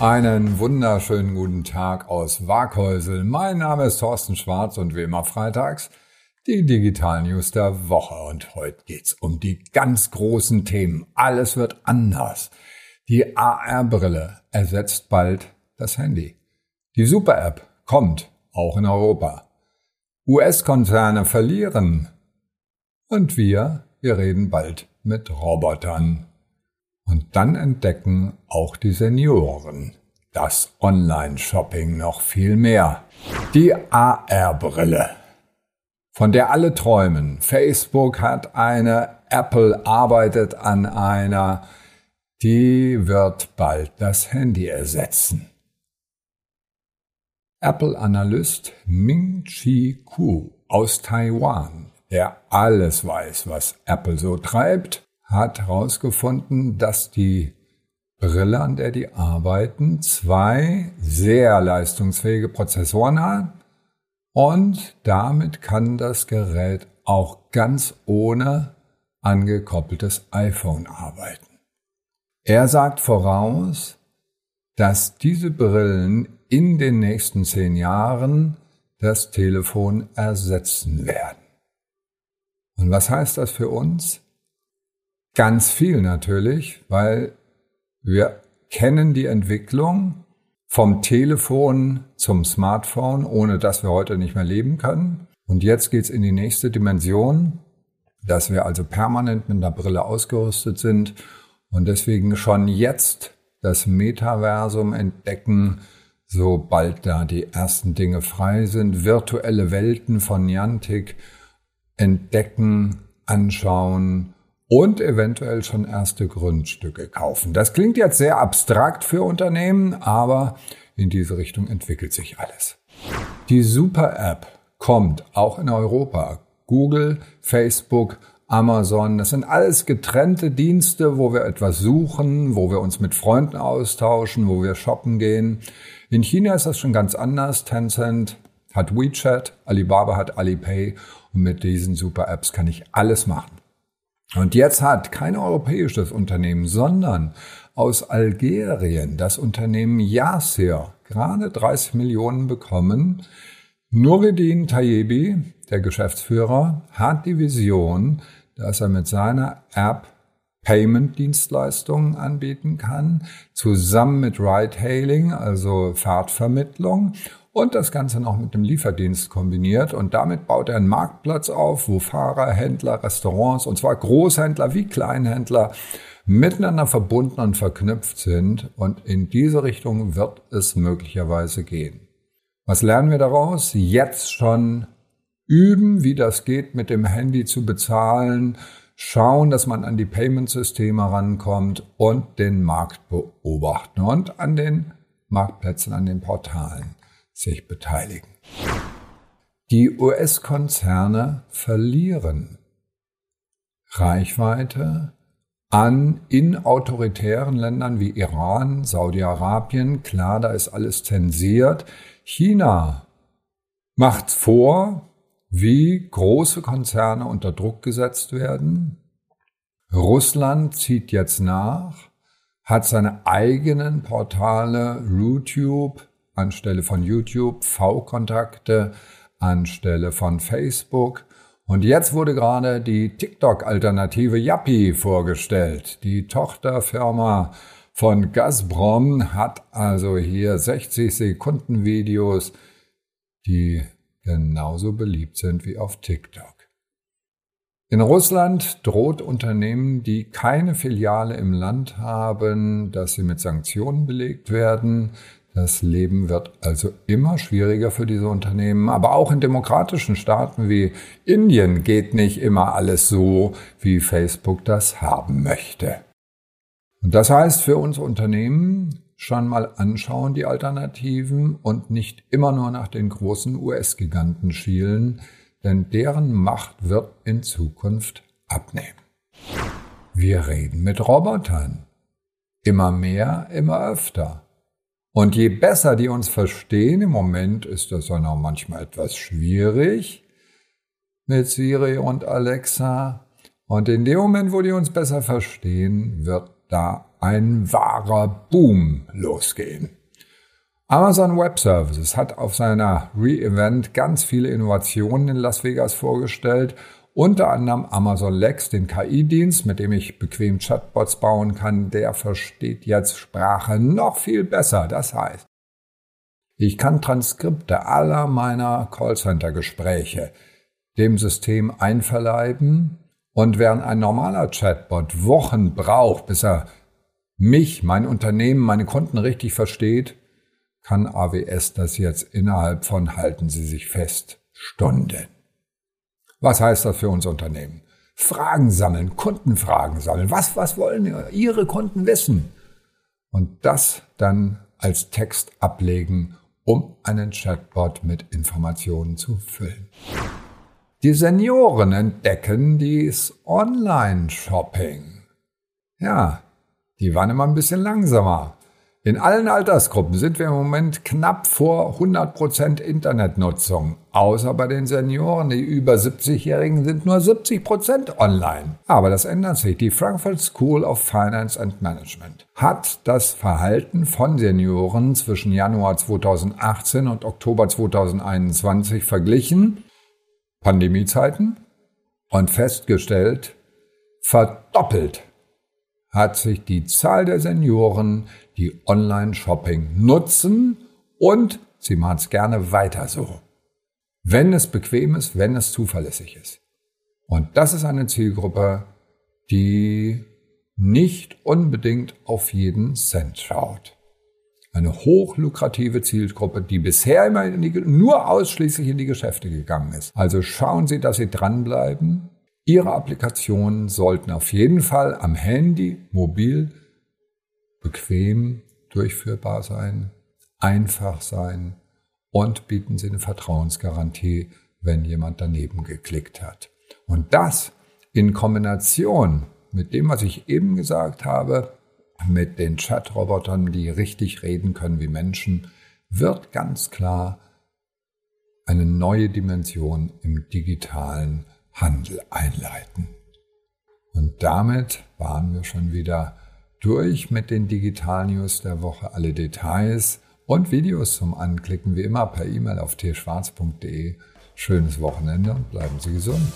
Einen wunderschönen guten Tag aus Waghäusel. Mein Name ist Thorsten Schwarz und wie immer freitags die Digital News der Woche. Und heute geht's um die ganz großen Themen. Alles wird anders. Die AR-Brille ersetzt bald das Handy. Die Super-App kommt auch in Europa. US-Konzerne verlieren. Und wir, wir reden bald mit Robotern. Und dann entdecken auch die Senioren das Online-Shopping noch viel mehr. Die AR-Brille, von der alle träumen. Facebook hat eine, Apple arbeitet an einer, die wird bald das Handy ersetzen. Apple-Analyst Ming-Chi Ku aus Taiwan, der alles weiß, was Apple so treibt, hat herausgefunden, dass die Brille, an der die arbeiten, zwei sehr leistungsfähige Prozessoren hat und damit kann das Gerät auch ganz ohne angekoppeltes iPhone arbeiten. Er sagt voraus, dass diese Brillen in den nächsten zehn Jahren das Telefon ersetzen werden. Und was heißt das für uns? Ganz viel natürlich, weil wir kennen die Entwicklung vom Telefon zum Smartphone, ohne dass wir heute nicht mehr leben können. Und jetzt geht's in die nächste Dimension, dass wir also permanent mit einer Brille ausgerüstet sind und deswegen schon jetzt das Metaversum entdecken, sobald da die ersten Dinge frei sind, virtuelle Welten von Niantic entdecken, anschauen und eventuell schon erste Grundstücke kaufen. Das klingt jetzt sehr abstrakt für Unternehmen, aber in diese Richtung entwickelt sich alles. Die Super App kommt auch in Europa. Google, Facebook, Amazon, das sind alles getrennte Dienste, wo wir etwas suchen, wo wir uns mit Freunden austauschen, wo wir shoppen gehen. In China ist das schon ganz anders. Tencent hat WeChat, Alibaba hat Alipay und mit diesen Super Apps kann ich alles machen. Und jetzt hat kein europäisches Unternehmen, sondern aus Algerien das Unternehmen Yasir gerade 30 Millionen bekommen. Nureddin Tayebi, der Geschäftsführer, hat die Vision, dass er mit seiner App Payment-Dienstleistungen anbieten kann, zusammen mit Ride-Hailing, also Fahrtvermittlung und das Ganze noch mit dem Lieferdienst kombiniert. Und damit baut er einen Marktplatz auf, wo Fahrer, Händler, Restaurants, und zwar Großhändler wie Kleinhändler, miteinander verbunden und verknüpft sind. Und in diese Richtung wird es möglicherweise gehen. Was lernen wir daraus? Jetzt schon üben, wie das geht, mit dem Handy zu bezahlen, schauen, dass man an die Payment-Systeme rankommt und den Markt beobachten und an den Marktplätzen, an den Portalen sich beteiligen. Die US-Konzerne verlieren Reichweite an in autoritären Ländern wie Iran, Saudi-Arabien. Klar, da ist alles zensiert. China macht vor, wie große Konzerne unter Druck gesetzt werden. Russland zieht jetzt nach, hat seine eigenen Portale, YouTube, anstelle von YouTube, V-Kontakte anstelle von Facebook. Und jetzt wurde gerade die TikTok-Alternative Yappi vorgestellt. Die Tochterfirma von Gazprom hat also hier 60 Sekunden Videos, die genauso beliebt sind wie auf TikTok. In Russland droht Unternehmen, die keine Filiale im Land haben, dass sie mit Sanktionen belegt werden. Das Leben wird also immer schwieriger für diese Unternehmen. Aber auch in demokratischen Staaten wie Indien geht nicht immer alles so, wie Facebook das haben möchte. Und das heißt für uns Unternehmen schon mal anschauen die Alternativen und nicht immer nur nach den großen US-Giganten schielen, denn deren Macht wird in Zukunft abnehmen. Wir reden mit Robotern. Immer mehr, immer öfter. Und je besser die uns verstehen, im Moment ist das dann auch manchmal etwas schwierig mit Siri und Alexa. Und in dem Moment, wo die uns besser verstehen, wird da ein wahrer Boom losgehen. Amazon Web Services hat auf seiner Re-Event ganz viele Innovationen in Las Vegas vorgestellt, unter anderem Amazon Lex, den KI-Dienst, mit dem ich bequem Chatbots bauen kann, der versteht jetzt Sprache noch viel besser. Das heißt, ich kann Transkripte aller meiner Callcenter-Gespräche dem System einverleiben und während ein normaler Chatbot Wochen braucht, bis er mich, mein Unternehmen, meine Kunden richtig versteht, kann AWS das jetzt innerhalb von, halten Sie sich fest, Stunden. Was heißt das für uns Unternehmen? Fragen sammeln, Kundenfragen sammeln. Was, was wollen Ihre Kunden wissen? Und das dann als Text ablegen, um einen Chatbot mit Informationen zu füllen. Die Senioren entdecken dies Online-Shopping. Ja, die waren immer ein bisschen langsamer. In allen Altersgruppen sind wir im Moment knapp vor 100% Internetnutzung. Außer bei den Senioren, die über 70-Jährigen sind nur 70% online. Aber das ändert sich. Die Frankfurt School of Finance and Management hat das Verhalten von Senioren zwischen Januar 2018 und Oktober 2021 verglichen, Pandemiezeiten, und festgestellt, verdoppelt hat sich die Zahl der Senioren, die Online-Shopping nutzen und sie machen es gerne weiter so. Wenn es bequem ist, wenn es zuverlässig ist. Und das ist eine Zielgruppe, die nicht unbedingt auf jeden Cent schaut. Eine hochlukrative Zielgruppe, die bisher immer die, nur ausschließlich in die Geschäfte gegangen ist. Also schauen Sie, dass Sie dranbleiben. Ihre Applikationen sollten auf jeden Fall am Handy, mobil bequem durchführbar sein, einfach sein und bieten Sie eine Vertrauensgarantie, wenn jemand daneben geklickt hat. Und das in Kombination mit dem, was ich eben gesagt habe, mit den Chatrobotern, die richtig reden können wie Menschen, wird ganz klar eine neue Dimension im digitalen Handel einleiten. Und damit waren wir schon wieder durch mit den Digital News der Woche. Alle Details und Videos zum Anklicken wie immer per E-Mail auf tschwarz.de. Schönes Wochenende und bleiben Sie gesund.